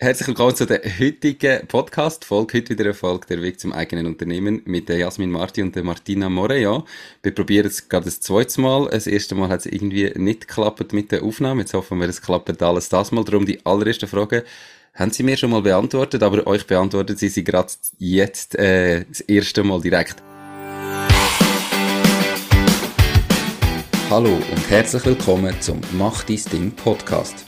Herzlich willkommen zu der heutigen Podcast-Folge. Heute wieder eine Folge der Weg zum eigenen Unternehmen mit der Jasmin Marti und der Martina Moreja. Wir probieren es gerade das zweite Mal. Das erste Mal hat es irgendwie nicht geklappt mit der Aufnahme. Jetzt hoffen wir, es klappt alles das Mal. Darum die allererste Frage haben Sie mir schon mal beantwortet, aber euch beantwortet sie sie gerade jetzt äh, das erste Mal direkt. Hallo und herzlich willkommen zum Mach dies Ding Podcast.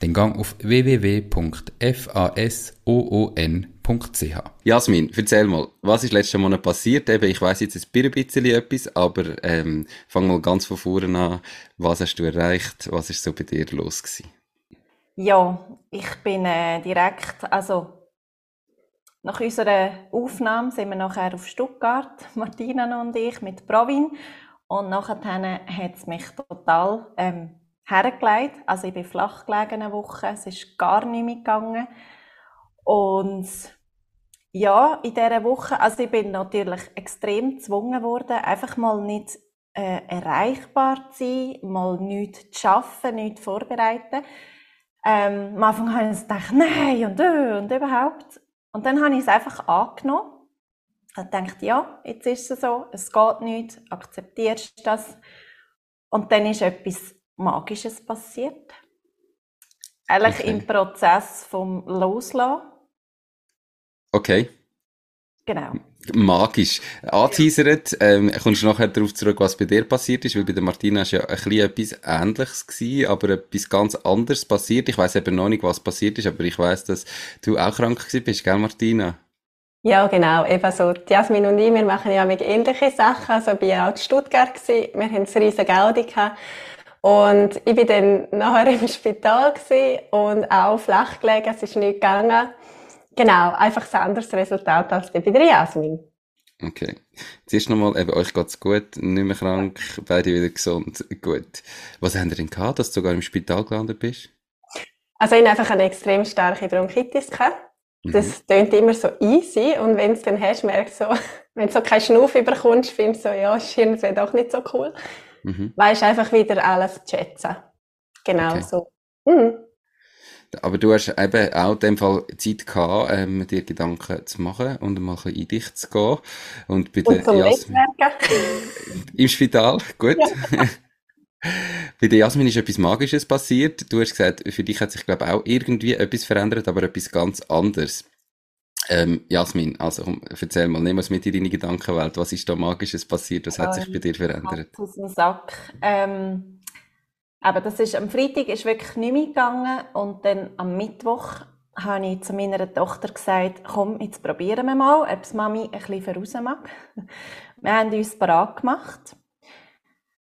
Dann gang auf www.fasoon.ch. Jasmin, erzähl mal, was ist letztes Monat passiert? Eben, ich weiß jetzt ein bisschen etwas, aber ähm, fang mal ganz von vorne an. Was hast du erreicht? Was ist so bei dir los gewesen? Ja, ich bin äh, direkt, also nach unserer Aufnahme sind wir nachher auf Stuttgart, Martina und ich, mit Provin. Und nachher hat es mich total ähm, hergelegt. Also ich bin flach gelegen eine Woche, es ist gar nicht mehr gegangen. Und ja, in dieser Woche, also ich bin natürlich extrem gezwungen worden, einfach mal nicht äh, erreichbar zu sein, mal nichts zu arbeiten, nichts vorbereiten. Ähm, am Anfang habe ich gedacht, nein und äh, und überhaupt. Und dann habe ich es einfach angenommen und gedacht, ja, jetzt ist es so, es geht nicht, akzeptierst das. Und dann ist etwas Magisches passiert. Eigentlich okay. im Prozess vom Loslassen. Okay. Genau. Magisch. Anteasert, ähm, kommst du nachher darauf zurück, was bei dir passiert ist, weil bei der Martina ist ja ein bisschen etwas Ähnliches gewesen, aber etwas ganz anderes passiert. Ich weiß eben noch nicht, was passiert ist, aber ich weiß, dass du auch krank gewesen bist, gell, Martina? Ja, genau. Eben so, Jasmin und ich, wir machen ja mit ähnliche Sachen. Also, ich war auch in Stuttgart gewesen. Wir haben ein riesen Gaudi gehabt. Und ich bin dann nachher im Spital und auch flach gelegen. Es ist nicht gegangen. Genau, einfach ein anderes Resultat als bei der Jasmin. Okay. Zuerst nochmal, eben, euch geht's gut, nicht mehr krank, beide wieder gesund, gut. Was haben ihr denn gehabt, dass du sogar im Spital gelandet bist? Also ich hatte einfach eine extrem starke Bronchitis. Gehabt. Mhm. Das klingt immer so easy und wenn du es dann hast, merkst du so, wenn du so keinen Schnuff überkommst, findest du so, ja, Schirn wäre doch nicht so cool. Mhm. Weißt einfach wieder alles zu schätzen. Genau okay. so. Mhm. Aber du hast eben auch in dem Fall Zeit gehabt, ähm, dir Gedanken zu machen und mal ein bisschen in dich zu gehen. Und bei und der Jasmin. Im Spital, gut. Ja. bei der Jasmin ist etwas Magisches passiert. Du hast gesagt, für dich hat sich, glaube ich, auch irgendwie etwas verändert, aber etwas ganz anderes. Ähm, Jasmin, also komm, erzähl mal, nimm uns mit in deine Gedankenwelt. Was ist da Magisches passiert? Was hat sich bei dir verändert? Aus dem Sack. Ähm aber das ist, am Freitag ist wirklich nicht mehr gegangen und dann am Mittwoch habe ich zu meiner Tochter gesagt, komm, jetzt probieren wir mal, ob es Mami ein bisschen voraus mag. Wir haben uns bereit gemacht.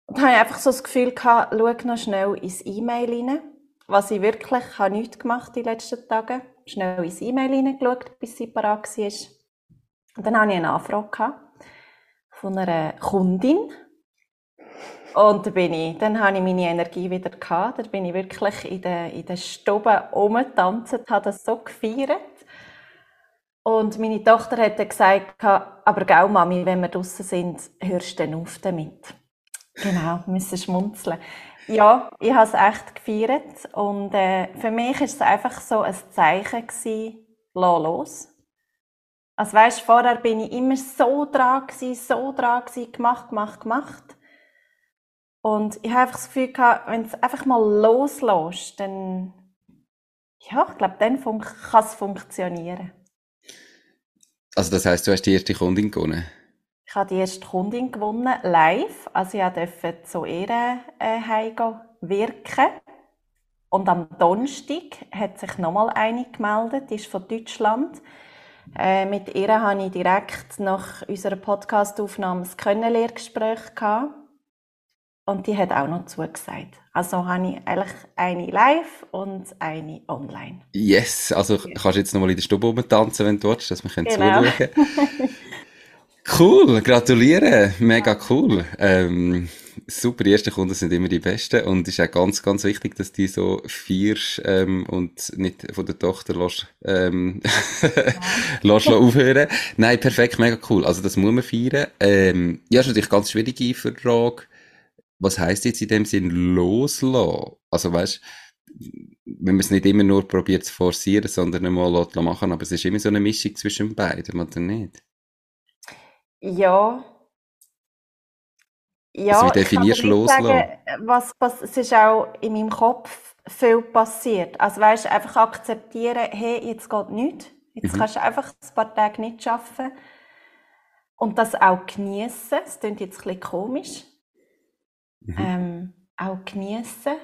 Und habe einfach so das Gefühl gehabt, schau noch schnell ins E-Mail rein. Was ich wirklich, ich habe nichts gemacht die letzten Tage. Schnell ins E-Mail reingeschaut, bis sie bereit war. Und dann hatte ich eine Anfrage von einer Kundin, und da bin ich, dann habe ich meine Energie wieder gehabt. Da bin ich wirklich in den, in den Stube rumgetanzt, habe das so gefeiert. Und meine Tochter hat dann gesagt, aber gell, Mami, wenn wir draußen sind, hörst du dann auf damit. Genau, müssen schmunzeln. Ja, ich habe es echt gefeiert. Und äh, für mich war es einfach so ein Zeichen gewesen, los. Also weißt, vorher bin ich immer so dran gewesen, so dran gewesen, gemacht, gemacht, gemacht. Und ich habe einfach das Gefühl gehabt, wenn es einfach mal loslässt, dann, ja, ich glaube, dann kann es funktionieren. Also das heißt, du hast die erste Kundin gewonnen? Ich habe die erste Kundin gewonnen, live. Also ich durfte zu ihr äh, wirken. Und am Donnerstag hat sich nochmal eine gemeldet, die ist von Deutschland. Äh, mit ihr hatte ich direkt nach unserer Podcastaufnahme ein Kennenlerngespräch gehabt. Und die hat auch noch zugesagt. Also habe ich eigentlich eine live und eine online. Yes, also kannst du jetzt nochmal in der Stube rumtanzen, wenn du willst, dass wir genau. zuschauen können. cool, gratuliere, mega cool. Ähm, super, die ersten Kunden sind immer die besten und es ist auch ganz, ganz wichtig, dass die so feierst ähm, und nicht von der Tochter lässt, ähm, lässt aufhören. Nein, perfekt, mega cool. Also das muss man feiern. Ähm, ja, ist natürlich eine ganz schwierige Frage was heißt jetzt in dem Sinn loslassen? Also weißt, wenn man es nicht immer nur probiert zu forcieren, sondern einmal machen, aber es ist immer so eine Mischung zwischen beiden, oder nicht? Ja. Ja, also wie definierst du? Sagen, was, was, es ist auch in meinem Kopf viel passiert. Also weißt, einfach akzeptieren, hey, jetzt geht nichts. Jetzt mhm. kannst du einfach ein paar Tage nicht arbeiten. Und das auch genießen. Das klingt jetzt ein bisschen komisch mhm. ähm, auch genießen.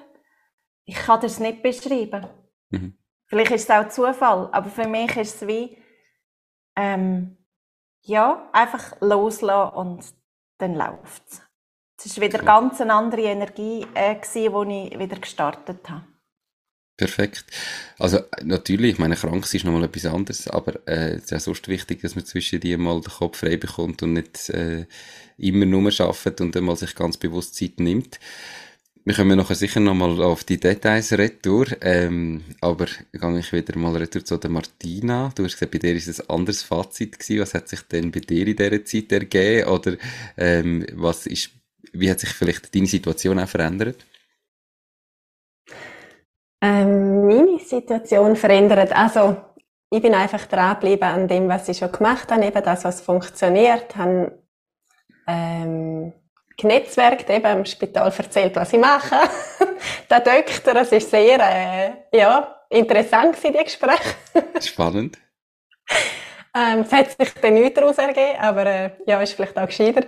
Ich kann das nicht beschreiben. Mhm. Vielleicht ist es auch Zufall, aber für mich ist es wie, ähm, ja, einfach loslassen und dann läuft es. Es war wieder cool. ganz eine andere Energie, äh, gewesen, wo ich wieder gestartet habe. Perfekt. Also natürlich, ich meine, krank ist nochmal etwas anderes, aber äh, es ist ja sonst wichtig, dass man zwischen die mal den Kopf frei bekommt und nicht äh, immer nur arbeitet und dann mal sich ganz bewusst Zeit nimmt. Wir kommen nachher sicher nochmal auf die Details retour, ähm, aber gehe ich wieder mal retour zu der Martina. Du hast gesagt, bei dir ist es ein anderes Fazit gewesen. Was hat sich denn bei dir in dieser Zeit ergeben? Oder ähm, was ist, wie hat sich vielleicht deine Situation auch verändert? Ähm, meine Situation verändert. Also, ich bin einfach dranbleiben an dem, was ich schon gemacht habe, eben das, was funktioniert, habe ähm, genetzwerkt, eben im Spital erzählt, was ich mache. der Doktor, das ist sehr, äh, ja, interessant gewesen, die Gespräche. Spannend. ähm, es hat sich dann nichts daraus ergeben, aber äh, ja, ist vielleicht auch gescheiter.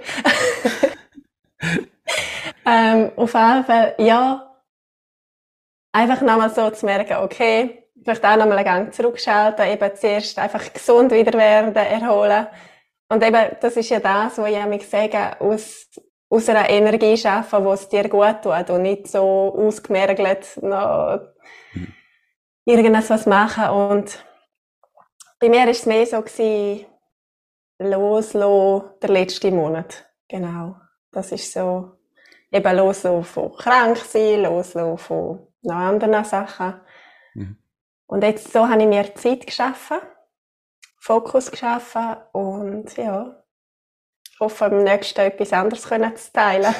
ähm, auf jeden Fall, ja, einfach nochmal so zu merken, okay, vielleicht auch nochmal einen Gang zurückschalten, eben zuerst einfach gesund wieder werden, erholen. Und eben, das ist ja das, was ich mich sage, aus, aus einer Energie schaffen, wo es dir gut tut und nicht so ausgemergelt noch mhm. irgendwas was machen. Und bei mir war es mehr so gewesen, loslassen, der letzte Monat. Genau. Das ist so, eben loslassen von krank sein, loslassen von noch anderen Sachen. Mhm. Und jetzt so habe ich mir Zeit geschaffen, Fokus geschaffen und ja, ich hoffe, am nächsten etwas anderes können zu teilen.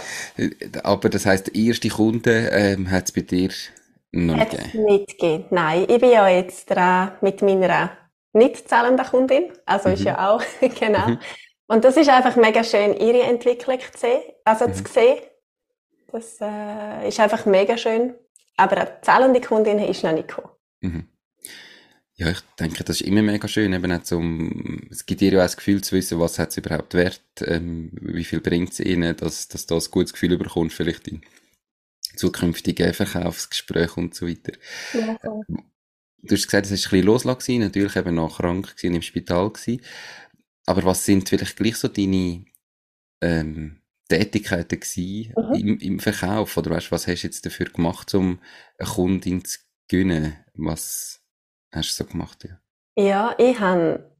Aber das heisst, der erste Kunde ähm, hat es bei dir noch nicht gegeben? nicht gegeben, nein. Ich bin ja jetzt dran mit meiner nicht zahlenden Kundin, also mhm. ist ja auch, genau. Mhm. Und das ist einfach mega schön, ihre Entwicklung zu sehen, also mhm. zu sehen. Das äh, ist einfach mega schön. Aber eine zahlende Kundin ist noch nicht gekommen. Mhm. Ja, ich denke, das ist immer mega schön, eben auch zum, es gibt dir ja auch das Gefühl zu wissen, was hat es überhaupt wert, ähm, wie viel bringt es ihnen, dass, dass du ein gutes Gefühl bekommst, vielleicht in zukünftigen Verkaufsgesprächen und so weiter. Ja, so. Du hast gesagt, es war ein bisschen loslassen, natürlich eben noch krank gewesen, im Spital gewesen. Aber was sind vielleicht gleich so deine, ähm, Tätigkeiten gewesen mhm. im, im Verkauf? Oder weißt, was hast du jetzt dafür gemacht, um eine Kundin zu gewinnen? Was hast du so gemacht? Ja, ja ich habe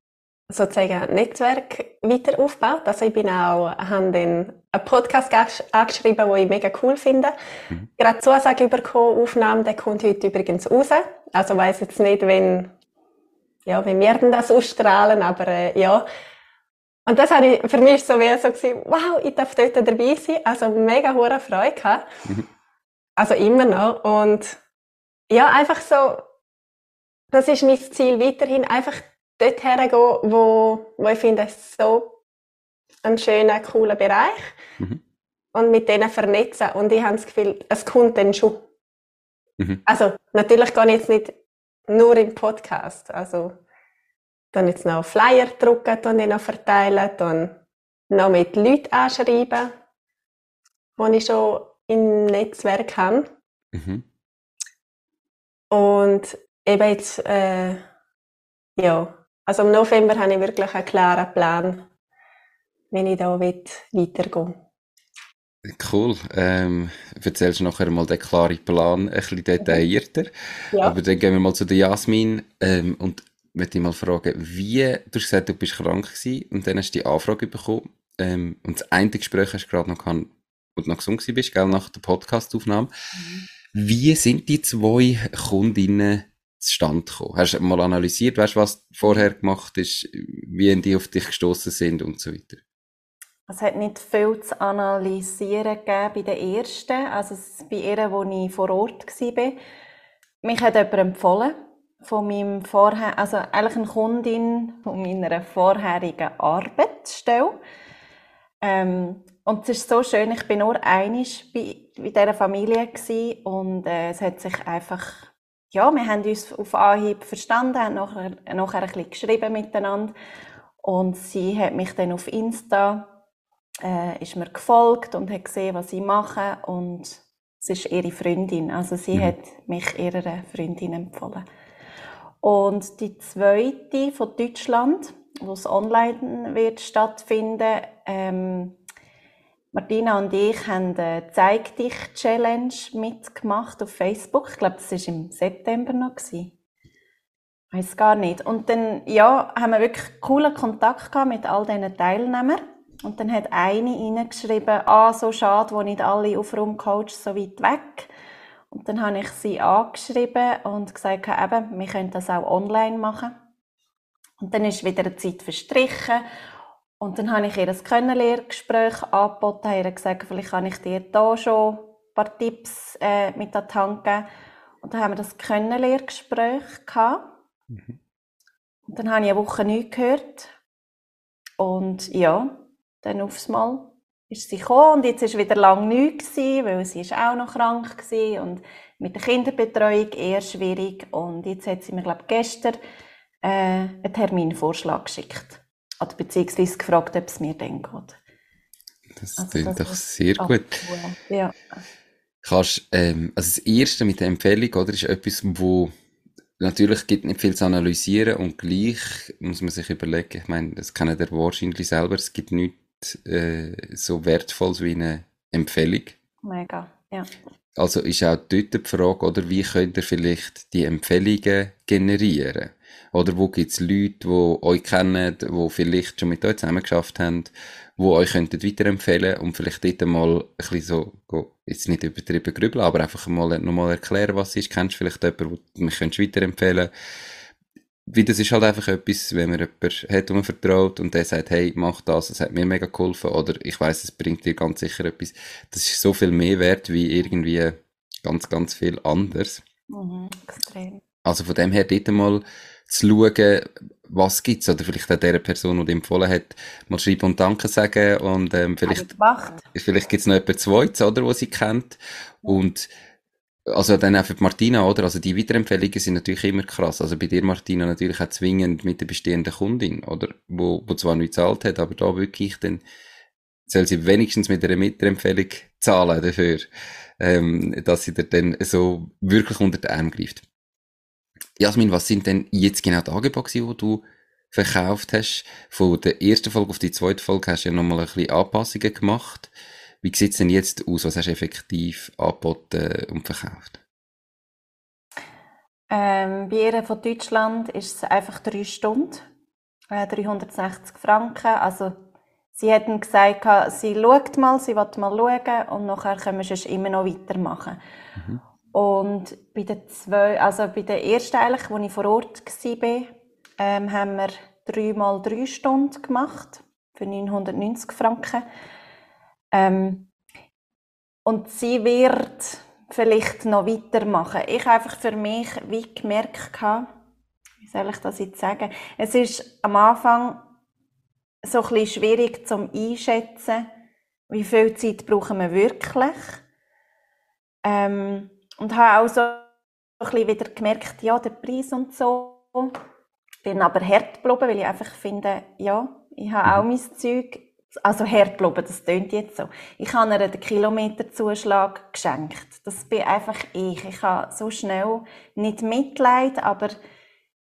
sozusagen ein Netzwerk weiter aufgebaut. Also ich bin auch, habe dann einen Podcast angeschrieben, den ich mega cool finde. Mhm. Gerade Zusage bekommen, Aufnahmen, der kommt heute übrigens raus. Also weiß jetzt nicht, wenn, ja, wenn wir denn das ausstrahlen, aber äh, ja, und das habe ich, für mich ist so wie so gewesen, wow, ich darf dort dabei sein. Also mega hohe Freude gehabt. Mhm. Also immer noch. Und ja, einfach so, das ist mein Ziel weiterhin, einfach dort hergehen, wo, wo ich finde, es ist so ein schöner, cooler Bereich. Mhm. Und mit denen vernetzen. Und ich habe das Gefühl, es kommt dann schon. Mhm. Also, natürlich gehe ich jetzt nicht nur im Podcast. Also, dann jetzt noch Flyer drucken und die noch verteilen, dann noch mit Leuten anschreiben, die ich schon im Netzwerk habe. Mhm. Und eben jetzt, äh, ja, also im November habe ich wirklich einen klaren Plan, wie ich da weitergehe. Cool. Ähm, erzählst du nachher mal den klaren Plan ein bisschen detaillierter. Ja. Aber dann gehen wir mal zu der Jasmin ähm, und möchte ich mal fragen, wie, du hast gesagt, du bist krank gewesen und dann hast du die Anfrage bekommen ähm, und das eine Gespräch hast du gerade noch gehabt, wo du noch gesund bist, gell, nach der Podcastaufnahme. Mhm. Wie sind die zwei Kundinnen zustande gekommen? Hast du mal analysiert, weißt, was vorher gemacht ist, wie die auf dich gestoßen sind und so weiter? Es hat nicht viel zu analysieren gegeben bei den ersten, also bei ihr, wo ich vor Ort war. Mich hat jemand empfohlen von meinem vorher, also eigentlich eine Kundin von meiner vorherigen Arbeitsstelle. Ähm, und es ist so schön, ich bin nur einig bei, bei dieser Familie gewesen und äh, es hat sich einfach, ja, wir haben uns auf Anhieb verstanden, haben nachher, nachher ein bisschen geschrieben miteinander und sie hat mich dann auf Insta äh, ist mir gefolgt und hat gesehen, was ich mache und es ist ihre Freundin, also sie mhm. hat mich ihrer Freundin empfohlen. Und die zweite von Deutschland, wo es online wird stattfinden, ähm, Martina und ich haben eine Zeig dich Challenge mitgemacht auf Facebook. Ich glaube, das war im September noch. Ich weiß gar nicht. Und dann, ja, haben wir wirklich coolen Kontakt gehabt mit all diesen Teilnehmern. Und dann hat eine reingeschrieben, ah, so schade, wo nicht alle auf Rumcoach so weit weg. Und dann habe ich sie angeschrieben und gesagt, eben, wir können das auch online machen. Und dann ist wieder eine Zeit verstrichen. Und dann habe ich ihr ein Kennenlerngespräch angeboten, habe ihr gesagt, vielleicht kann ich dir da schon ein paar Tipps äh, mit an die Hand geben. Und dann haben wir das Kennenlerngespräch gehabt. Mhm. Und dann habe ich eine Woche nichts gehört. Und ja, dann aufs Mal ist sie gekommen und jetzt ist wieder lang nichts gewesen, weil sie ist auch noch krank war und mit der Kinderbetreuung eher schwierig und jetzt hat sie mir glaube gestern äh, einen Terminvorschlag geschickt oder beziehungsweise gefragt, ob es mir dann geht. Das also, klingt doch sehr gut. Ja. Kannst, ähm, also das erste mit der Empfehlung, oder, ist etwas, wo natürlich gibt nicht viel zu analysieren und gleich muss man sich überlegen, ich meine, das kennen der wahrscheinlich selber, es gibt nichts äh, so wertvoll wie eine Empfehlung. Mega, ja. Also ist auch dort die Frage, oder wie könnt ihr vielleicht die Empfehlungen generieren? Oder wo gibt es Leute, die euch kennen, die vielleicht schon mit euch zusammen geschafft haben, die euch könnten weiterempfehlen und vielleicht dort mal ein bisschen so, jetzt nicht übertrieben grübeln, aber einfach mal nochmal erklären, was ist. Kennst du vielleicht jemanden, den mich weiterempfehlen wie das ist halt einfach etwas, wenn man jemanden hat, dem man vertraut und der sagt, hey, mach das, das hat mir mega geholfen oder ich weiß, es bringt dir ganz sicher etwas. Das ist so viel mehr wert wie irgendwie ganz, ganz viel anders. Mhm, extrem. Also von dem her dort mal zu schauen, was gibt's oder vielleicht auch der Person, die dir empfohlen hat, mal schreiben und Danke sagen und ähm, vielleicht, vielleicht gibt's noch jemand Zweites, oder, wo sie kennt und also dann auch für Martina, oder? Also die Weiterempfehlungen sind natürlich immer krass. Also bei dir, Martina, natürlich auch zwingend mit der bestehenden Kundin, oder? Wo, wo zwar nicht zahlt hat, aber da wirklich dann soll sie wenigstens mit einer Weiterempfehlung zahlen dafür, ähm, dass sie dir dann so wirklich unter den Arm greift. Jasmin, was sind denn jetzt genau die Angebote, die du verkauft hast? Von der ersten Folge auf die zweite Folge hast du ja nochmal ein bisschen Anpassungen gemacht. Wie sieht es denn jetzt aus? Was hast du effektiv angeboten und verkauft? Ähm, bei ihr von Deutschland ist es einfach drei Stunden, äh, 360 Franken. Also sie hätten gesagt, sie schaut mal, sie will mal schauen und nachher können wir es immer noch weitermachen. Mhm. Und bei der zwei, also bei der ersten eigentlich, wo ich vor Ort war, ähm, haben wir drei mal drei Stunden gemacht für 990 Franken. Ähm, und sie wird vielleicht noch weitermachen. Ich habe einfach für mich wie gemerkt, wie soll ich das jetzt sagen? Es ist am Anfang so ein bisschen schwierig zum Einschätzen, wie viel Zeit brauchen wir wirklich. Ähm, und habe auch so ein bisschen wieder gemerkt, ja, der Preis und so. Bin aber hart geblieben, weil ich einfach finde, ja, ich habe auch mhm. mein Zeug also Herdloben, das tönt jetzt so. Ich habe ihr den Kilometerzuschlag geschenkt. Das bin einfach ich. Ich habe so schnell nicht Mitleid, aber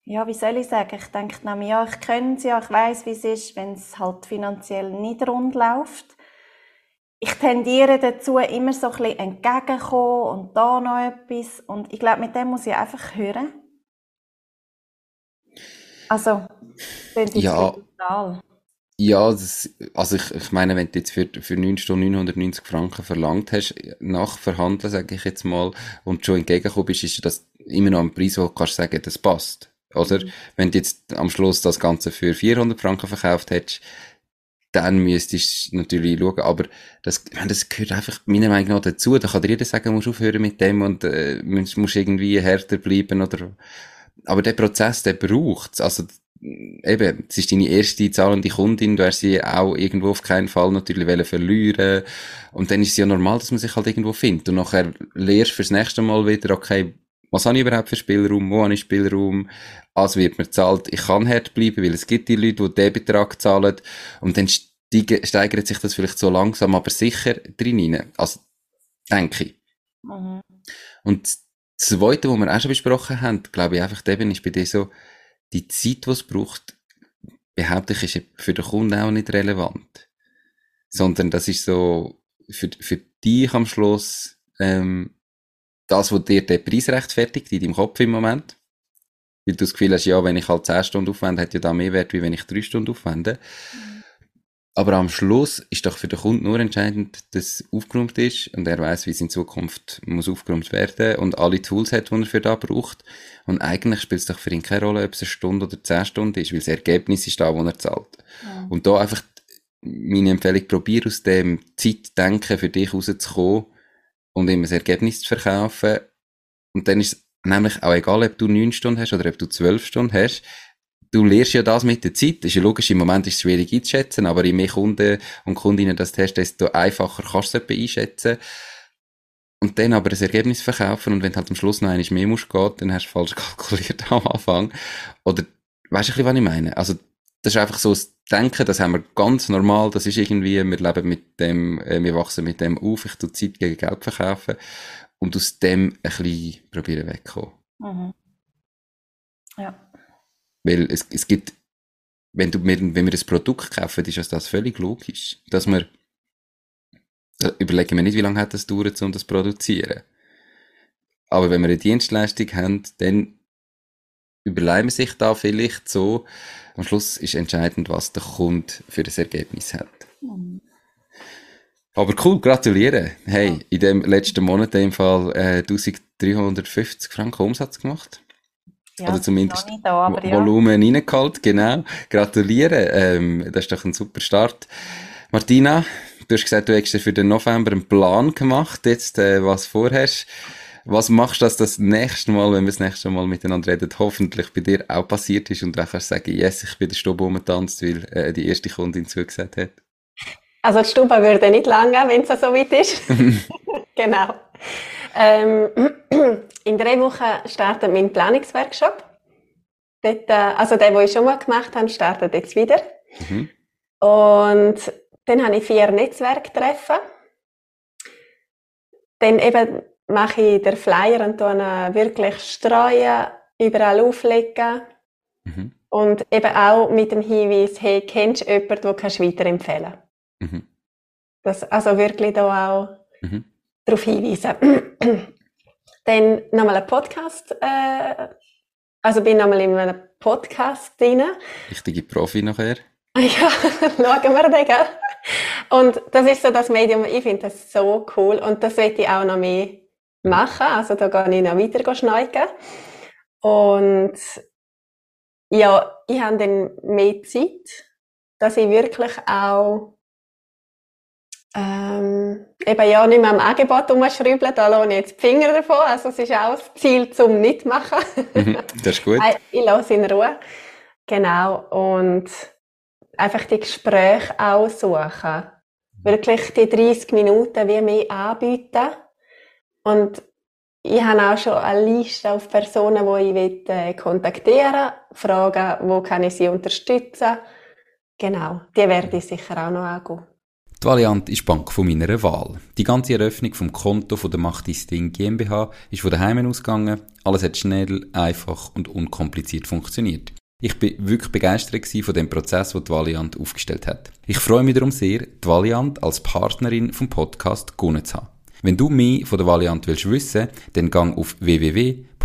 ja, wie soll ich sagen? Ich denke nämlich, ja, ich kenne es ja, ich weiß, wie es ist, wenn es halt finanziell nicht rund läuft. Ich tendiere dazu, immer so ein bisschen entgegenkommen und da noch etwas. Und ich glaube, mit dem muss ich einfach hören. Also, das ja. Total. Ja, das, also ich, ich meine, wenn du jetzt für, für 9 Stunden 990 Franken verlangt hast, nach Verhandeln, sage ich jetzt mal, und schon entgegengekommen bist, ist das immer noch ein Preis, wo du kannst sagen, das passt. Oder? Mhm. Wenn du jetzt am Schluss das Ganze für 400 Franken verkauft hättest, dann müsstest du natürlich schauen, aber das, das gehört einfach meiner Meinung nach dazu. Da kann dir jeder sagen, musst aufhören mit dem und äh, musst, musst irgendwie härter bleiben oder aber der Prozess, der braucht's. Also eben, es ist deine erste zahlende Kundin, du hast sie auch irgendwo auf keinen Fall natürlich verlieren und dann ist es ja normal, dass man sich halt irgendwo findet und nachher lernst fürs nächste Mal wieder, okay, was habe ich überhaupt für Spielraum, wo habe ich Spielraum, also wird mir zahlt, ich kann hart bleiben, weil es gibt die Leute, die den Betrag zahlen und dann steigert sich das vielleicht so langsam, aber sicher drin rein. Also, denke ich. Mhm. Und das Zweite, was wir auch schon besprochen haben, glaube ich einfach eben, ist bei dir so, die Zeit, die es braucht, behaupte ich, ist für den Kunden auch nicht relevant. Sondern das ist so, für, für dich am Schluss, ähm, das, was dir den Preis rechtfertigt in deinem Kopf im Moment. Weil du das Gefühl hast, ja, wenn ich halt 10 Stunden aufwende, hat ja da mehr Wert, wie wenn ich 3 Stunden aufwende. Mhm. Aber am Schluss ist doch für den Kunden nur entscheidend, dass es aufgeräumt ist und er weiß, wie es in Zukunft muss aufgeräumt werden und alle Tools hat, die er für da braucht. Und eigentlich spielt es doch für ihn keine Rolle, ob es eine Stunde oder zehn Stunden ist, weil das Ergebnis ist da, wo er zahlt. Ja. Und da einfach meine Empfehlung, probier aus dem Zeitdenken für dich rauszukommen und ihm ein Ergebnis zu verkaufen. Und dann ist es nämlich auch egal, ob du neun Stunden hast oder ob du zwölf Stunden hast. Du lernst ja das mit der Zeit. Das ist ja logisch, im Moment ist es schwierig einzuschätzen, aber je mehr Kunden und Kundinnen das hast, desto einfacher kannst du es einschätzen. Und dann aber ein Ergebnis verkaufen und wenn du halt am Schluss noch einmal mehr musst gehen, dann hast du falsch kalkuliert am Anfang. Oder, weißt du was ich meine? Also, das ist einfach so das Denken, das haben wir ganz normal, das ist irgendwie, wir leben mit dem, äh, wir wachsen mit dem auf, ich tue Zeit gegen Geld verkaufen und aus dem ein bisschen probieren wegkommen. Mhm. Ja. Weil es, es gibt, wenn du, wenn wir ein Produkt kaufen, ist das völlig logisch, dass wir, da überlegen wir nicht, wie lange hat das dauert, um das zu produzieren. Aber wenn wir eine Dienstleistung haben, dann überlegen wir sich da vielleicht so, am Schluss ist entscheidend, was der Kunde für das Ergebnis hat. Mhm. Aber cool, gratuliere. Hey, in dem letzten Monat in dem Fall äh, 1350 Franken Umsatz gemacht. Ja, Oder zumindest da, Volumen ja. reingeholt, genau. Gratuliere, ähm, das ist doch ein super Start. Martina, du hast gesagt, du hast für den November einen Plan gemacht, jetzt äh, was vorhast. Was machst du, dass das nächste Mal, wenn wir das nächste Mal miteinander reden, hoffentlich bei dir auch passiert ist und du kannst sagen, yes, ich bin der Stube umgetanzt, weil äh, die erste Kundin zugesagt hat? Also die Stube würde nicht lange, wenn es so weit ist. genau. Ähm, in drei Wochen startet mein Planungsworkshop. Dort, äh, also der, den ich schon mal gemacht habe, startet jetzt wieder. Mhm. Und dann habe ich vier Netzwerktreffen. Dann eben mache ich den Flyer und dann wirklich streuen, überall auflegen. Mhm. Und eben auch mit dem Hinweis, hey, kennst du jemanden, den kannst du weiterempfehlen mhm. Das, Also wirklich da auch mhm. darauf hinweisen. Dann nochmal ein Podcast, äh, also bin nochmal in einem Podcast drin. Richtige Profi nachher. Ja, schauen wir den, gell? Und das ist so das Medium, ich finde das so cool und das will ich auch noch mehr machen. Also da gehe ich noch weiter schneiden. Und ja, ich habe dann mehr Zeit, dass ich wirklich auch ähm, eben ja nicht mehr am Angebot umschrauben, da lasse ich jetzt die Finger davon. Also es ist auch das Ziel zum Nicht-Machen. Mhm, das ist gut. ich lasse in Ruhe. Genau. Und einfach die Gespräche aussuchen. Wirklich die 30 Minuten wie mehr anbieten und ich habe auch schon eine Liste auf Personen, die ich äh, kontaktieren will, fragen, wo kann ich sie unterstützen. Genau, die werde ich sicher auch noch angehen. Die Valiant ist die Bank von meiner Wahl. Die ganze Eröffnung vom Konto von der Macht Ding GmbH ist von daheim ausgegangen. Alles hat schnell, einfach und unkompliziert funktioniert. Ich bin wirklich begeistert von dem Prozess, den die Valiant aufgestellt hat. Ich freue mich darum sehr, die Valiant als Partnerin vom Podcast gewonnen zu haben. Wenn du mehr von der Valiant willst wissen, dann gang auf www.valiant.ch.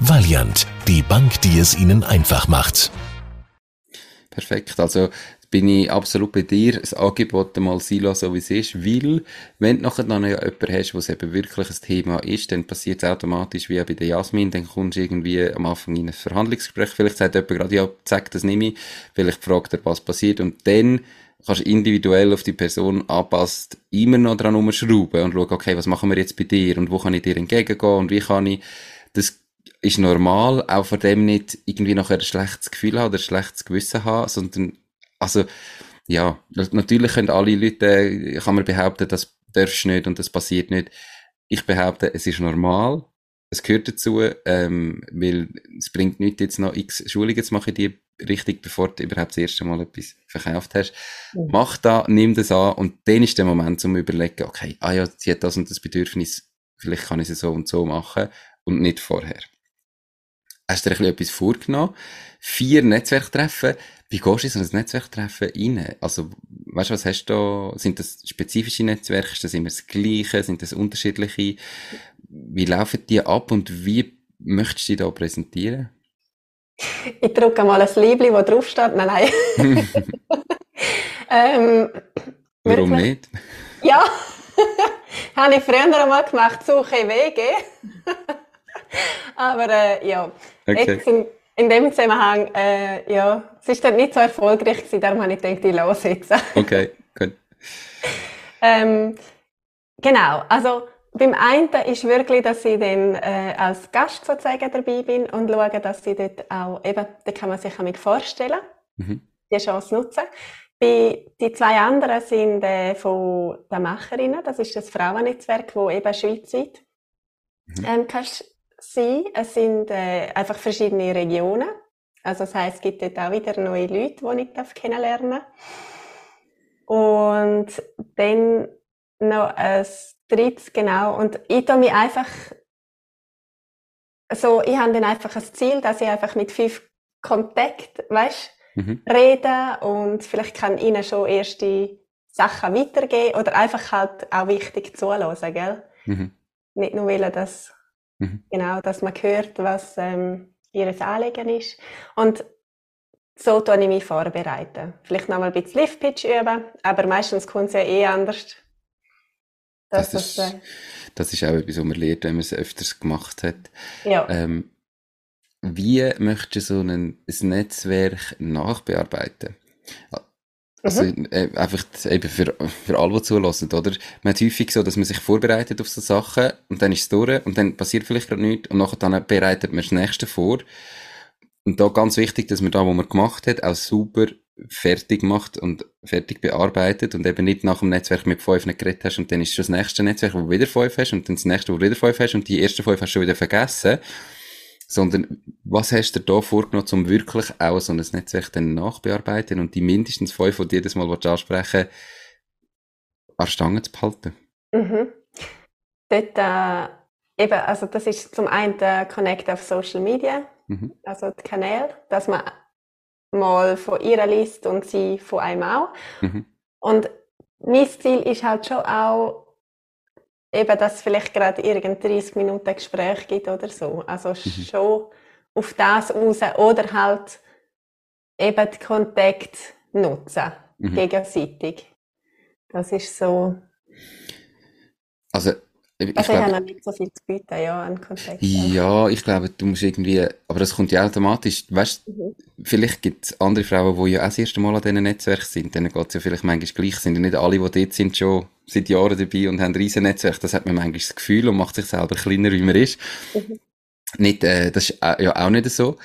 Valiant, die Bank, die es Ihnen einfach macht. Perfekt. Also bin ich absolut bei dir, das Angebot mal Silo so wie es ist, weil, wenn du nachher dann ja jemanden hast, wo es eben wirklich ein Thema ist, dann passiert es automatisch wie bei der Jasmin, dann kommst du irgendwie am Anfang in ein Verhandlungsgespräch, vielleicht sagt jemand gerade, ja, zeig das nicht mehr, vielleicht fragt er, was passiert und dann kannst du individuell auf die Person anpasst immer noch dran umschrauben und schauen, okay, was machen wir jetzt bei dir und wo kann ich dir entgegengehen und wie kann ich das ist normal, auch von dem nicht irgendwie nachher ein schlechtes Gefühl haben oder ein schlechtes Gewissen haben, sondern, also, ja, natürlich können alle Leute, kann man behaupten, das darfst du nicht und das passiert nicht. Ich behaupte, es ist normal, es gehört dazu, ähm, weil es bringt nichts, jetzt noch x Schulungen zu machen, die richtig, bevor du überhaupt das erste Mal etwas verkauft hast. Mhm. Mach da, nimm das an und dann ist der Moment, um zu überlegen, okay, ah ja, sie hat das und das Bedürfnis, vielleicht kann ich es so und so machen und nicht vorher hast du dir etwas vorgenommen? Vier Netzwerktreffen. Wie gehst du in so ein Netzwerktreffen rein? Also, weißt du, was hast du da? Sind das spezifische Netzwerke? Ist das immer das Gleiche? Sind das unterschiedliche? Wie laufen die ab und wie möchtest du dich da präsentieren? Ich drücke mal ein Liebling, das draufsteht. Nein, nein. ähm, Warum nicht? Ja, habe ich früher einmal gemacht, suche Wege. Aber äh, ja, okay. jetzt in, in dem Zusammenhang, äh, ja, es ist dann nicht so erfolgreich gewesen, darum habe ich gedacht, ich lasse jetzt. okay, gut. ähm, genau, also beim einen ist wirklich, dass ich dann äh, als Gast sozusagen dabei bin und schaue, dass ich dort auch, eben, da kann man sich damit vorstellen, mhm. die Chance nutzen. Bei die zwei anderen sind äh, von den Macherinnen, das ist das Frauennetzwerk, das eben schweizweit mhm. ähm, kannst sein. Es sind äh, einfach verschiedene Regionen. Also das heißt, es gibt dort auch wieder neue Leute, die ich darf kennenlernen Und dann noch ein drittes, genau. Und ich tue mich einfach so, ich habe dann einfach ein Ziel, dass ich einfach mit fünf Kontakt, weißt, mhm. rede und vielleicht kann ich ihnen schon erste Sachen weitergeben oder einfach halt auch wichtig zuhören, gell? Mhm. Nicht nur wollen, dass Mhm. Genau, dass man hört, was ähm, ihr Anliegen ist. Und so tue ich mich vorbereiten. Vielleicht noch mal ein bisschen Lift-Pitch üben, aber meistens kommt es ja eh anders. Das, das, ist, äh, das ist auch etwas, was man lernt, wenn man es öfters gemacht hat. Ja. Ähm, wie möchtest du so ein, ein Netzwerk nachbearbeiten? Also, mhm. äh, einfach eben für, für alle, die zulassen, oder? Man hat häufig so, dass man sich vorbereitet auf so Sachen und dann ist es durch und dann passiert vielleicht gerade nichts und nachher dann bereitet man das nächste vor. Und da ganz wichtig, dass man da, was man gemacht hat, auch super fertig macht und fertig bearbeitet und eben nicht nach dem Netzwerk mit fünf nicht geredet hast und dann ist schon das nächste Netzwerk, wo du wieder fünf hast und dann das nächste, wo du wieder fünf hast und die ersten fünf hast du schon wieder vergessen sondern was hast du da vorgenommen, um wirklich auch so ein Netzwerk dann nachbearbeiten und die mindestens fünf von dir das mal ansprechen, an Stangen zu behalten? Mhm. Dort, äh, eben, also das ist zum einen der Connect auf Social Media, mhm. also die Kanäle, dass man mal von ihr liest und sie von einem auch. Mhm. Und mein Ziel ist halt schon auch, eben, dass es vielleicht gerade irgend 30 Minuten Gespräch gibt oder so. Also mhm. schon auf das raus oder halt eben den Kontakt nutzen, mhm. gegenseitig. Das ist so. Also ich also ich habe noch nicht so viel zu bieten, ja, an Kontakt. Ja, ich glaube, du musst irgendwie, aber das kommt ja automatisch, weißt, mhm. vielleicht gibt es andere Frauen, die ja auch das erste Mal an diesen Netzwerken sind, denen geht es ja vielleicht manchmal gleich, sind ja nicht alle, die dort sind, schon seit Jahren dabei und haben ein riesen Netzwerk, das hat man manchmal das Gefühl und macht sich selber kleiner, wie man ist. Mhm. Nicht, äh, das ist ja auch nicht so.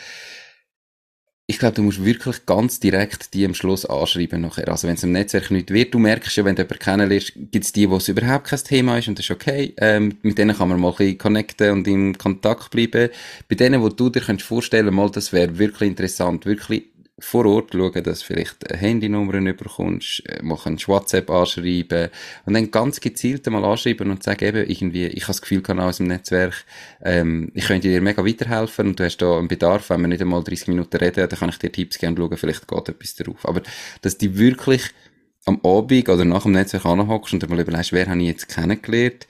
Ich glaube, du musst wirklich ganz direkt die am Schluss anschreiben nachher. Also wenn es im Netzwerk nicht wird, du merkst ja, wenn du jemanden kennenlernst, gibt es die, wo es überhaupt kein Thema ist und das ist okay. Ähm, mit denen kann man mal ein bisschen connecten und in Kontakt bleiben. Bei denen, wo du dir könntest vorstellen, mal, das wäre wirklich interessant, wirklich vor Ort schauen, dass vielleicht Handynummern überkommst, äh, mal kannst WhatsApp anschreiben und dann ganz gezielt mal anschreiben und sagen eben irgendwie, ich habe das Gefühl, kann aus dem Netzwerk, ähm, ich könnte dir mega weiterhelfen und du hast da einen Bedarf, wenn wir nicht einmal 30 Minuten reden, dann kann ich dir Tipps gerne schauen, vielleicht geht etwas darauf. Aber, dass die wirklich am Abend oder nach dem Netzwerk anhockst und dir mal überlegst, wer habe ich jetzt kennengelernt,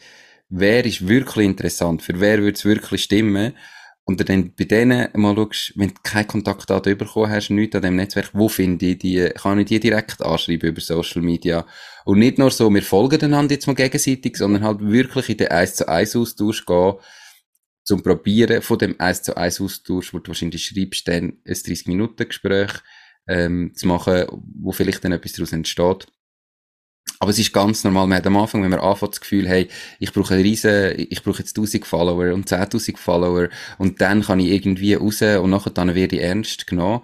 wer ist wirklich interessant, für wer würde es wirklich stimmen und dann bei denen mal schaust, wenn du keine Kontaktdaten bekommen hast, nichts an dem Netzwerk, wo finde ich die, kann ich die direkt anschreiben über Social Media. Und nicht nur so, wir folgen einander jetzt mal gegenseitig, sondern halt wirklich in den 1 zu 1 Austausch gehen, zum Probieren von dem 1 zu 1 Austausch, wo du wahrscheinlich schreibst, dann ein 30 Minuten Gespräch, ähm, zu machen, wo vielleicht dann etwas daraus entsteht. Aber es ist ganz normal, man hat am Anfang, wenn man anfängt, das Gefühl, hey, ich brauche riesen, ich brauche jetzt 1000 Follower und 10.000 Follower und dann kann ich irgendwie raus und nachher dann werde ich ernst genommen.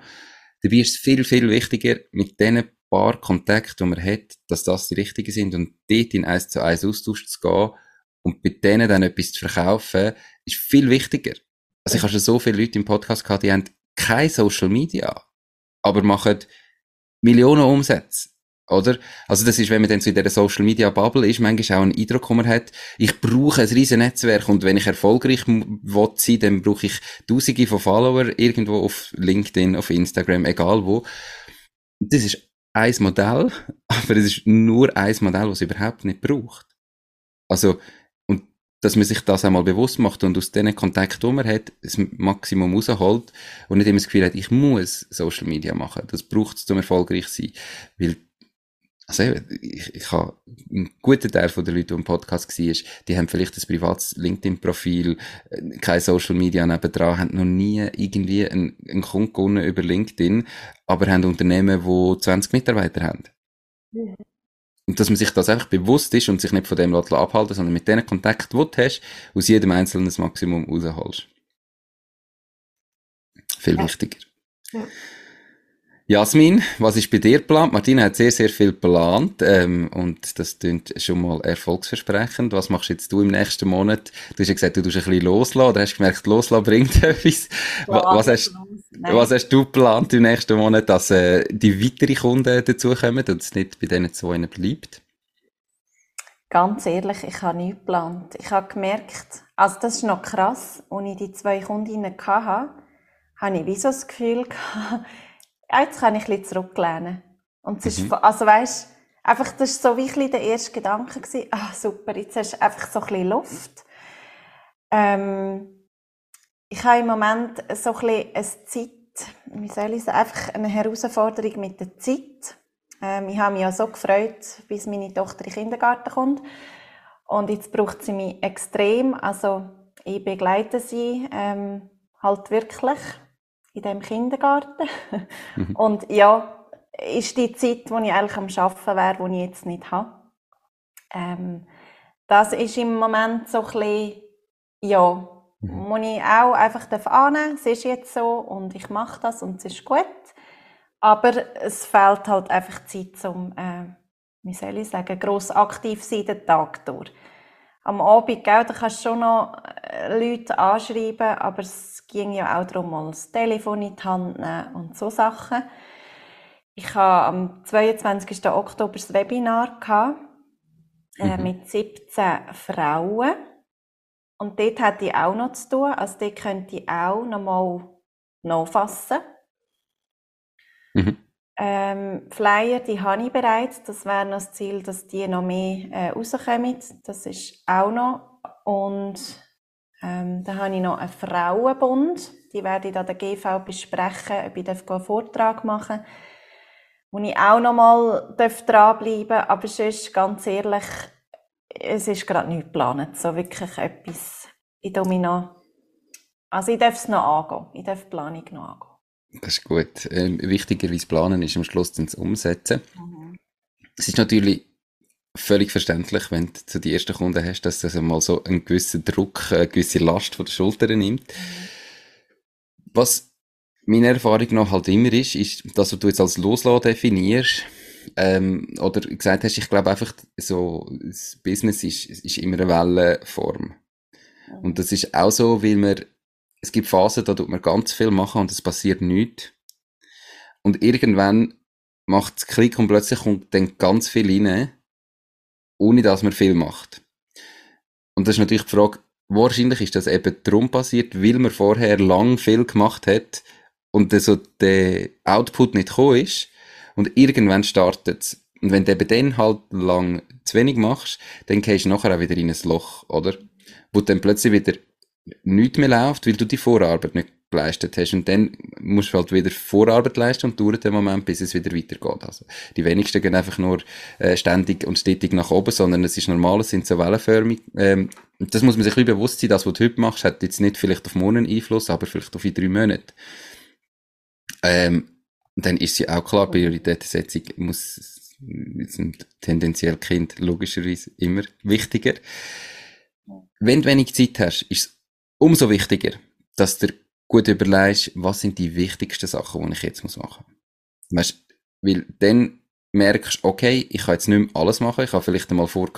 Dabei ist es viel, viel wichtiger, mit diesen paar Kontakten, die man hat, dass das die richtigen sind und dort in eins zu eins Austausch zu gehen und bei denen dann etwas zu verkaufen, ist viel wichtiger. Also ich habe schon so viele Leute im Podcast gehabt, die haben kein Social Media, aber machen Millionen Umsätze oder? Also das ist, wenn man dann so in dieser Social Media Bubble ist, manchmal auch ein Eindruck, den man hat, ich brauche ein riesen Netzwerk und wenn ich erfolgreich will sein, dann brauche ich tausende von Follower irgendwo auf LinkedIn, auf Instagram, egal wo. Das ist ein Modell, aber es ist nur ein Modell, das es überhaupt nicht braucht. Also, und dass man sich das einmal bewusst macht und aus diesen Kontakten, die man hat, das Maximum rausholt und nicht immer das Gefühl hat, ich muss Social Media machen. Das braucht es, um erfolgreich zu sein. Weil also ich, ich habe einen guten Teil von der Leute, die im Podcast war, die haben vielleicht ein privates LinkedIn-Profil, äh, kein Social Media nebendran, haben noch nie irgendwie einen, einen Kunden gewonnen über LinkedIn, aber haben Unternehmen, die 20 Mitarbeiter haben. Mhm. Und dass man sich das einfach bewusst ist und sich nicht von dem abhalten sondern mit denen Kontakt, die du hast, aus jedem Einzelnen das Maximum rausholst. Viel ja. wichtiger. Ja. Jasmin, was ist bei dir geplant? Martina hat sehr, sehr viel geplant ähm, und das klingt schon mal erfolgsversprechend. Was machst jetzt du im nächsten Monat? Du hast ja gesagt, du tust ein bisschen loslassen oder hast gemerkt, loslassen bringt etwas. was, hast, was hast du geplant im nächsten Monat, dass äh, die weiteren Kunden dazukommen und es nicht bei diesen zwei bleibt? Ganz ehrlich, ich habe nichts geplant. Ich habe gemerkt, also das ist noch krass, als ich die zwei Kundinnen hatte, habe ich wie so das Gefühl gehabt, jetzt kann ich ein bisschen zurücklehnen. Und es mhm. ist, also weißt, einfach, das war so wie ein der erste Gedanke gewesen, ah, super, jetzt hast du einfach so ein bisschen Luft. Ähm, ich habe im Moment so ein bisschen eine Zeit, wie soll ich sagen, einfach eine Herausforderung mit der Zeit. Ähm, ich habe mich ja so gefreut, bis meine Tochter in den Kindergarten kommt. Und jetzt braucht sie mich extrem. Also, ich begleite sie ähm, halt wirklich in dem Kindergarten. Mhm. Und ja, ist die Zeit, wo ich eigentlich am Arbeiten wäre, die ich jetzt nicht habe. Ähm, das ist im Moment so ein bisschen, ja, mhm. wo ich auch einfach annehmen darf. Es ist jetzt so und ich mache das und es ist gut. Aber es fehlt halt einfach Zeit, um, äh, wie soll ich sagen, gross aktiv sein den Tag durch am Abend, gell, da kannst du schon noch äh, Leute anschreiben, aber es ging ja auch darum, mal das Telefon in die Hand nehmen und so Sachen. Ich hatte am 22. Oktober das Webinar gehabt, äh, mhm. mit 17 Frauen. Und dort hatte ich auch noch zu tun. Also dort könnte ich auch noch mal nachfassen. Mhm. Ähm, Flyer, die habe ich bereits. Das wäre noch das Ziel, dass die noch mehr äh, rauskommen. Das ist auch noch. Und ähm, dann habe ich noch einen Frauenbund. Die werde ich an der GV besprechen, ob ich einen Vortrag machen darf. Wo ich auch noch mal dranbleiben darf. Aber sonst, ganz ehrlich, es ist gerade nicht geplant. So wirklich etwas. Ich noch, also ich darf es noch angehen. Ich darf die Planung noch angehen. Das ist gut. Ähm, wichtiger als Planen ist am Schluss dann das Umsetzen. Mhm. Es ist natürlich völlig verständlich, wenn du zu die ersten Kunden hast, dass das mal so einen gewissen Druck, eine gewisse Last von der Schultern nimmt. Mhm. Was meine Erfahrung noch halt immer ist, ist, dass du jetzt als Loslassen definierst, ähm, oder gesagt hast, ich glaube einfach, so, das Business ist, ist immer eine Wellenform. Und das ist auch so, weil man, es gibt Phasen, da tut man ganz viel machen und es passiert nichts. Und irgendwann macht es Klick und plötzlich kommt dann ganz viel rein, ohne dass man viel macht. Und das ist natürlich die Frage, wahrscheinlich ist das eben darum passiert, weil man vorher lang viel gemacht hat und so der Output nicht gekommen ist und irgendwann startet es. Und wenn du eben dann halt lang zu wenig machst, dann gehst du nachher auch wieder in ein Loch, oder? Wo dann plötzlich wieder nichts mehr läuft, weil du die Vorarbeit nicht geleistet hast. Und dann musst du halt wieder Vorarbeit leisten und dauert den Moment, bis es wieder weitergeht. Also, die wenigsten gehen einfach nur äh, ständig und stetig nach oben, sondern es ist normal, es sind so wellenförmig. Ähm, das muss man sich ein bisschen bewusst sein, das, was du heute machst, hat jetzt nicht vielleicht auf morgen Einfluss, aber vielleicht auf in drei Monate. Ähm, dann ist sie auch klar, Prioritätensetzung muss, sind tendenziell Kind logischerweise immer wichtiger. Wenn du wenig Zeit hast, ist es umso wichtiger, dass du gut überlegst, was sind die wichtigsten Sachen, die ich jetzt machen muss. Weißt, weil dann merkst du, okay, ich kann jetzt nicht mehr alles machen, ich habe vielleicht einmal vor,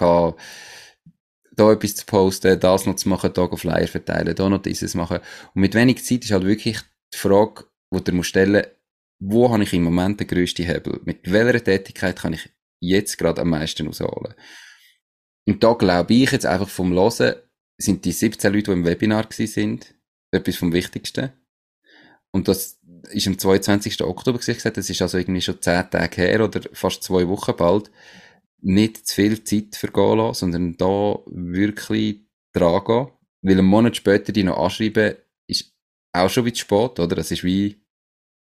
da etwas zu posten, das noch zu machen, da Flyer verteilen, da noch dieses machen. Und mit wenig Zeit ist halt wirklich die Frage, die du stellen musst, wo habe ich im Moment den grössten Hebel? Mit welcher Tätigkeit kann ich jetzt gerade am meisten rausholen? Und da glaube ich jetzt einfach vom Hören, sind die 17 Leute, die im Webinar sind, etwas vom Wichtigsten. Und das ist am 22. Oktober gesagt, das ist also irgendwie schon 10 Tage her oder fast zwei Wochen bald. Nicht zu viel Zeit vergehen lassen, sondern da wirklich dran gehen. Weil einen Monat später die noch anschreiben, ist auch schon wie zu spät, oder? Das ist wie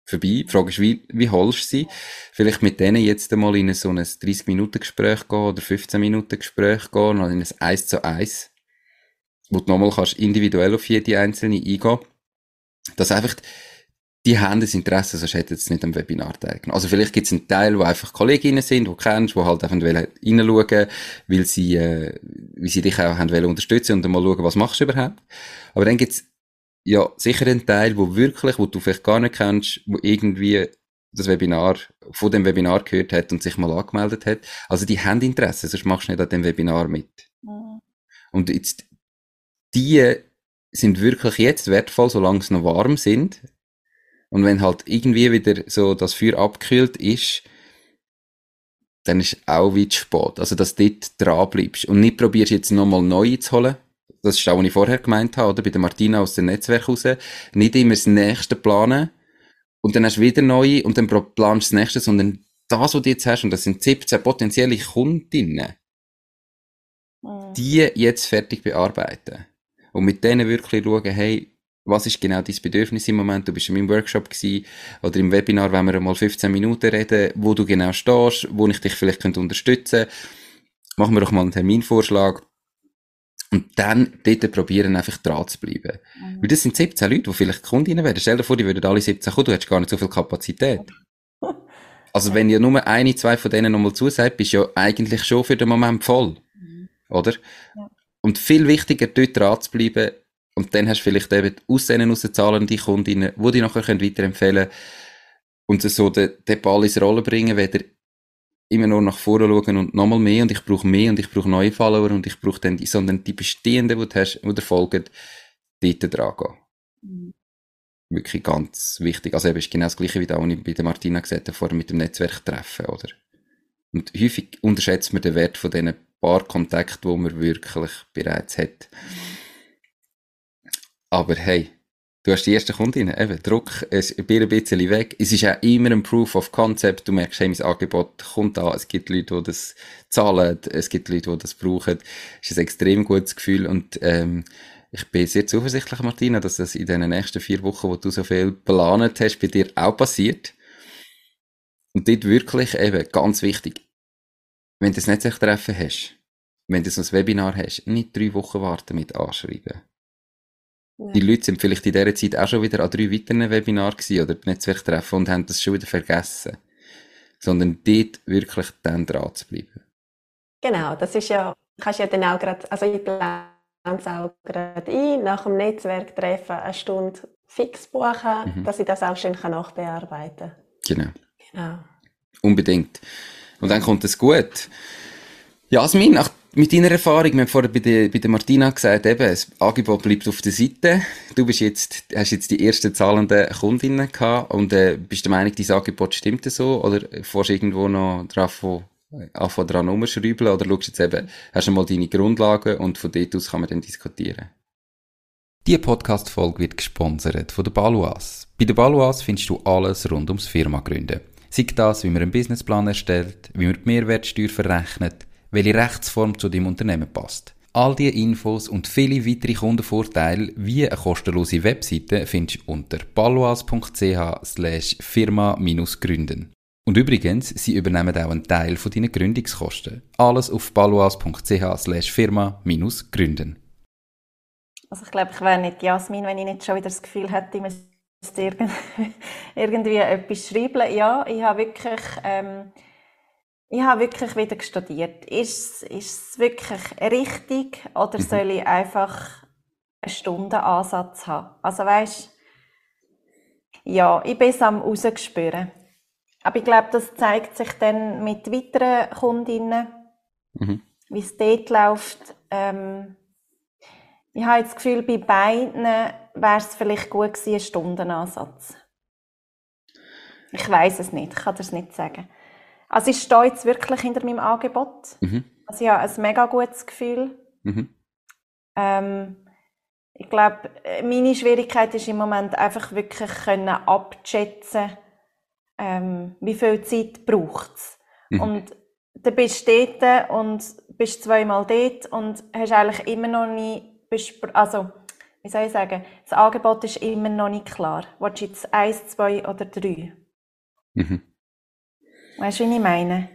vorbei. Die Frage ist, wie, wie holst du sie? Vielleicht mit denen jetzt einmal in so ein 30-Minuten-Gespräch gehen oder 15-Minuten-Gespräch gehen, oder in ein 1 zu 1, wo du nochmal kannst individuell auf jede einzelne eingehen. Dass einfach die haben das Interesse, sonst hätten sie nicht am Webinar teilgenommen. Also vielleicht gibt es einen Teil, wo einfach Kolleginnen sind, die du kennst, die halt einfach reinschauen weil sie, äh, wie sie dich auch haben wollen unterstützen und dann mal schauen, was machst du überhaupt. Aber dann gibt's ja, sicher ein Teil, wo wirklich, wo du vielleicht gar nicht kennst, wo irgendwie das Webinar, von dem Webinar gehört hat und sich mal angemeldet hat. Also die haben Interesse, sonst machst du nicht an dem Webinar mit. Mhm. Und jetzt, die sind wirklich jetzt wertvoll, solange sie noch warm sind. Und wenn halt irgendwie wieder so das Feuer abgekühlt ist, dann ist auch wieder spät. Also, dass du dort dran bleibst. Und nicht probierst jetzt nochmal neu zu holen, das ist auch, was ich vorher gemeint habe, oder? Bei der Martina aus dem Netzwerk raus. Nicht immer das nächste planen. Und dann hast du wieder neue und dann planst du das nächste, sondern das, was du jetzt hast, und das sind 17 potenzielle Kundinnen, mhm. die jetzt fertig bearbeiten. Und mit denen wirklich schauen, hey, was ist genau dein Bedürfnis im Moment? Du bist in meinem Workshop gewesen, oder im Webinar, wenn wir mal 15 Minuten reden, wo du genau stehst, wo ich dich vielleicht unterstützen könnte. Machen wir doch mal einen Terminvorschlag und dann dort probieren, einfach dran zu bleiben. Mhm. Weil das sind 17 Leute, die vielleicht Kundinnen werden. Stell dir vor, die würden alle 17 kommen, du hättest gar nicht so viel Kapazität. Also wenn ja nur eine, zwei von denen nochmal zusagt, bist du ja eigentlich schon für den Moment voll. Mhm. Oder? Ja. Und viel wichtiger, dort dran zu bleiben. Und dann hast du vielleicht eben aus denen raus zahlende Kundinnen, die dich nachher weiterempfehlen können. Und so den, den Ball ins Rollen bringen, weder immer nur nach vorne schauen und nochmal mehr und ich brauche mehr und ich brauche neue Follower und ich brauche dann die, sondern die bestehenden, die du hast, die dir folgen, dort dran gehen. Mhm. Wirklich ganz wichtig. Also eben ist genau das Gleiche, wie da, was ich bei der Martina gesagt habe, vorher mit dem Netzwerk treffen, oder? Und häufig unterschätzt man den Wert von diesen paar Kontakten, die man wirklich bereits hat. Aber hey, Du hast die ersten Kundinnen, eben, Druck ist ein bisschen weg. Es ist auch immer ein Proof of Concept. Du merkst, hey, mein Angebot kommt an. Es gibt Leute, die das zahlen. Es gibt Leute, die das brauchen. Es ist ein extrem gutes Gefühl und, ähm, ich bin sehr zuversichtlich, Martina, dass das in den nächsten vier Wochen, wo du so viel geplant hast, bei dir auch passiert. Und dort wirklich eben ganz wichtig, wenn du das Netzwerktreffen hast, wenn du so ein Webinar hast, nicht drei Wochen warten mit anschreiben. Die Leute sind vielleicht in dieser Zeit auch schon wieder an drei weiteren Webinaren gewesen oder Netzwerktreffen und haben das schon wieder vergessen. Sondern dort wirklich dann dran zu bleiben. Genau, das ist ja, kannst ja dann auch gerade, also ich auch gerade ein, nach dem Netzwerktreffen eine Stunde fix buchen, mhm. dass ich das auch schön nachbearbeiten kann. Genau. Genau. Unbedingt. Und dann kommt es gut. Jasmin, nach, mit deiner Erfahrung, wir haben vorher bei der, bei der Martina gesagt, eben, das Angebot bleibt auf der Seite. Du bist jetzt, hast jetzt die ersten zahlenden Kundinnen gehabt und äh, bist der Meinung, dieses Angebot stimmt so? Oder fährst du irgendwo noch drauf, anfangen dran rumschrauben? Oder schaust jetzt eben, hast du mal deine Grundlagen und von dort aus kann man dann diskutieren? Diese Podcast-Folge wird gesponsert von der Baluas. Bei der Baluas findest du alles rund ums Firma gründen. Sei das, wie man einen Businessplan erstellt, wie man die Mehrwertsteuer verrechnet, welche Rechtsform zu deinem Unternehmen passt. All diese Infos und viele weitere Kundenvorteile wie eine kostenlose Webseite findest du unter baluas.ch slash firma-gründen. Und übrigens, sie übernehmen auch einen Teil von deinen Gründungskosten. Alles auf baluas.ch slash firma-gründen. Also ich glaube, ich wäre nicht Jasmin, wenn ich nicht schon wieder das Gefühl hätte, irgendwie etwas schreiben. Ja, ich habe wirklich... Ähm, ich habe wirklich wieder studiert. Ist, es wirklich richtig oder mhm. soll ich einfach einen Stundenansatz haben? Also weißt, ja, ich bin es am rausgespüren. Aber ich glaube, das zeigt sich dann mit weiteren Kundinnen, mhm. wie es dort läuft. Ähm, ich habe das Gefühl, bei beiden wäre es vielleicht gut gewesen, ein Stundenansatz. Ich weiß es nicht, ich kann das nicht sagen. Also ich stehe jetzt wirklich hinter meinem Angebot. Mhm. Also ich habe ein mega gutes Gefühl. Mhm. Ähm, ich glaube, meine Schwierigkeit ist im Moment einfach wirklich können abschätzen, ähm, wie viel Zeit braucht es. Mhm. Und du bist dort und bist zweimal dort und hast eigentlich immer noch nie, also wie soll ich sagen, das Angebot ist immer noch nicht klar. Willst du jetzt eins, zwei oder drei? Mhm. Weißt du, wie ich meine?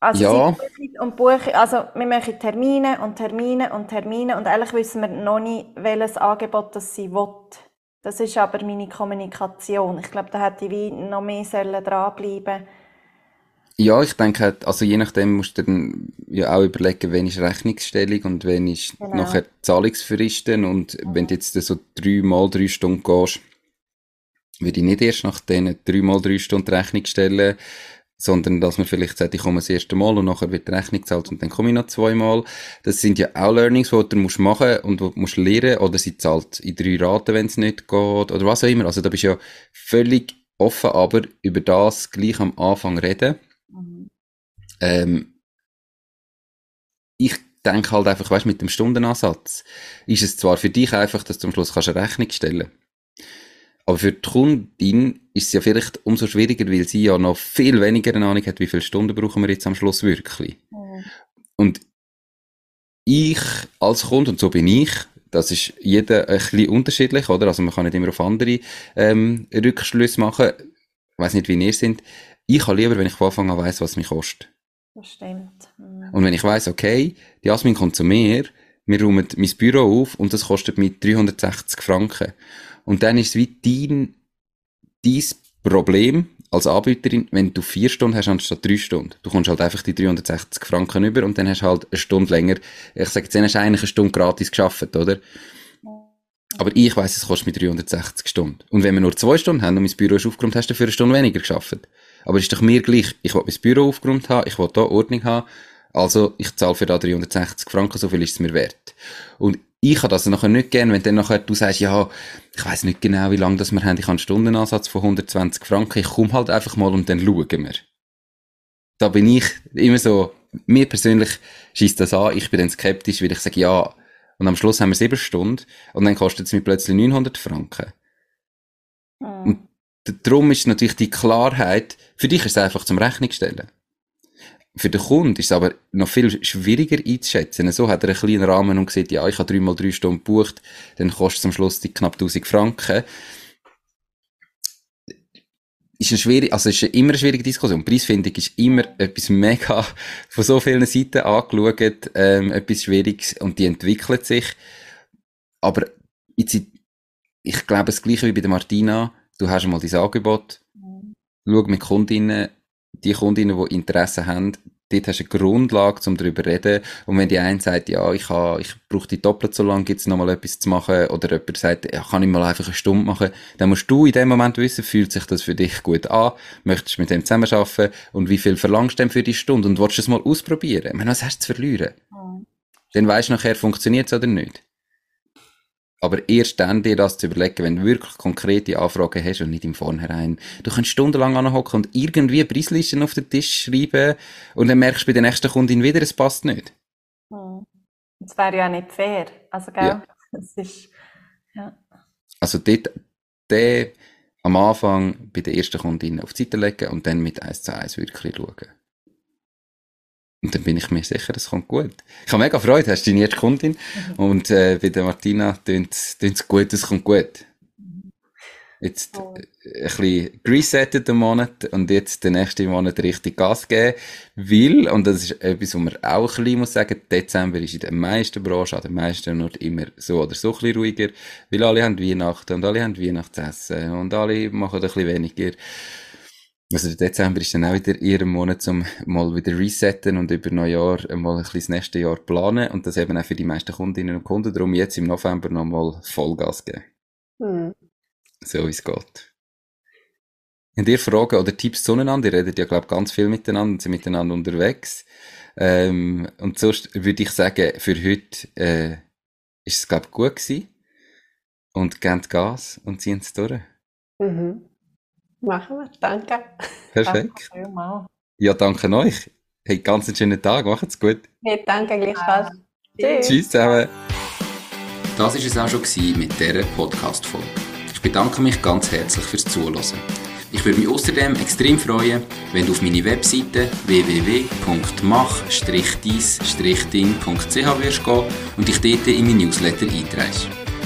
Also ja. und buchen, also wir machen Termine und Termine und Termine und eigentlich wissen wir noch nicht, welches Angebot das sie will. Das ist aber meine Kommunikation. Ich glaube, da hätte ich wie noch mehr dranbleiben ja, ich denke, also je nachdem musst du dann ja auch überlegen, wenn ist Rechnungsstellung und wenn ist genau. nachher Zahlungsfristen und mhm. wenn du jetzt so drei mal drei Stunden gehst, würde ich nicht erst nach diesen dreimal drei Stunden Rechnung stellen, sondern dass man vielleicht sagt, ich komme das erste Mal und nachher wird die Rechnung gezahlt und dann komme ich noch zweimal. Das sind ja auch Learnings, die du musst machen und die du musst lernen oder sie zahlt in drei Raten, wenn es nicht geht oder was auch immer. Also da bist du ja völlig offen, aber über das gleich am Anfang reden. Mhm. Ähm, ich denke halt einfach, weißt, mit dem Stundenansatz ist es zwar für dich einfach, dass du am Schluss kannst eine Rechnung stellen kannst. Aber für die Kundin ist es ja vielleicht umso schwieriger, weil sie ja noch viel weniger eine Ahnung hat, wie viele Stunden brauchen wir jetzt am Schluss wirklich. Mhm. Und ich als Kunde, und so bin ich, das ist jeder ein bisschen unterschiedlich, oder? Also man kann nicht immer auf andere ähm, Rückschlüsse machen. Ich weiß nicht, wie ihr sind. Ich habe lieber, wenn ich von Anfang an weiss, was mich kostet. Das stimmt. Mhm. Und wenn ich weiss, okay, die Jasmin kommt zu mir, wir räumen mein Büro auf und das kostet mich 360 Franken. Und dann ist es wie dein, dein Problem als Anbieterin, wenn du vier Stunden hast anstatt drei Stunden. Du kommst halt einfach die 360 Franken über und dann hast du halt eine Stunde länger. Ich sage jetzt, dann hast du eigentlich eine Stunde gratis geschafft, oder? Aber ich weiss, es kostet mir 360 Stunden. Und wenn wir nur zwei Stunden haben und mein Büro ist aufgeräumt, hast du für eine Stunde weniger geschafft. Aber es ist doch mir gleich. Ich will mein Büro aufgeräumt haben, ich will da Ordnung haben. Also, ich zahle für da 360 Franken, so viel ist es mir wert. Und ich habe das nachher nicht gern, wenn dann nachher du sagst, ja, ich weiß nicht genau, wie lange das wir haben, ich habe einen Stundenansatz von 120 Franken, ich komme halt einfach mal und dann schauen wir. Da bin ich immer so, mir persönlich schießt das an, ich bin dann skeptisch, weil ich sage, ja, und am Schluss haben wir sieben Stunden und dann kostet es mir plötzlich 900 Franken. Mhm. Und darum ist natürlich die Klarheit, für dich ist es einfach zum Rechnung stellen. Für den Kunden ist es aber noch viel schwieriger einzuschätzen. So hat er einen kleinen Rahmen und gesagt, ja, ich habe dreimal drei Stunden gebucht, dann kostet es am Schluss die knapp 1000 Franken. Ist eine also ist immer eine schwierige Diskussion. Preisfindung ist immer etwas mega von so vielen Seiten angeschaut, ähm, etwas Schwieriges und die entwickelt sich. Aber jetzt, ich glaube, das Gleiche wie bei der Martina, du hast einmal dein Angebot. Schau mit Kundinnen, die Kundinnen, die Interesse haben, dort hast du eine Grundlage, um darüber zu reden. Und wenn die eine sagt, ja, ich, habe, ich brauche die doppelt so lange, gibt es nochmal etwas zu machen, oder jemand sagt, ja, kann ich mal einfach eine Stunde machen, dann musst du in dem Moment wissen, fühlt sich das für dich gut an, möchtest du mit dem zusammenarbeiten und wie viel verlangst du denn für die Stunde und willst du es mal ausprobieren? Ich meine, was hast du zu verlieren? Mhm. Dann weißt du nachher, funktioniert es oder nicht. Aber erst dann dir das zu überlegen, wenn du wirklich konkrete Anfragen hast und nicht im Vornherein. Du kannst stundenlang anhocken und irgendwie Preislisten auf den Tisch schreiben und dann merkst du bei der nächsten Kundin wieder, es passt nicht. Hm. Das wäre ja nicht fair. Also, gell? Ja. Das ist, ja. Also dort, der am Anfang bei der ersten Kundin auf die Seite legen und dann mit eins zu eins wirklich schauen. Und dann bin ich mir sicher, es kommt gut. Ich habe mega Freude, hast du deine erste Kundin. Mhm. Und äh, bei der Martina tönt es gut, es kommt gut. Jetzt oh. ein bisschen resettet den Monat und jetzt den nächsten Monat richtig Gas geben, weil, und das ist etwas, was man auch ein bisschen muss sagen, Dezember ist in den meisten Branchen, an den meisten Orten immer so oder so ein bisschen ruhiger, weil alle haben Weihnachten und alle haben Weihnachtsessen und alle machen ein bisschen weniger. Also der Dezember ist dann auch wieder ihr Monat, um mal wieder resetten und über Neujahr mal ein bisschen das nächste Jahr planen und das eben auch für die meisten Kundinnen und Kunden. Darum jetzt im November nochmal Vollgas geben. Hm. So wie es geht. Habt ihr Fragen oder Tipps zueinander? Ihr redet ja, glaube ich, ganz viel miteinander und sind miteinander unterwegs. Ähm, und sonst würde ich sagen, für heute äh, ist es, glaube ich, gut gewesen. Und gebt Gas und ziehen es durch. Mhm. Machen wir. Danke. Perfekt. Danke ja, danke euch. Hey, ganz einen schönen Tag. Macht's gut. Hey, danke gleichfalls. Tschüss. Tschüss zusammen. Das war es auch schon mit dieser Podcast-Folge. Ich bedanke mich ganz herzlich fürs Zuhören. Ich würde mich außerdem extrem freuen, wenn du auf meine Webseite www.mach-dies-ding.ch wirst gehen und dich dort in mein Newsletter einträgst.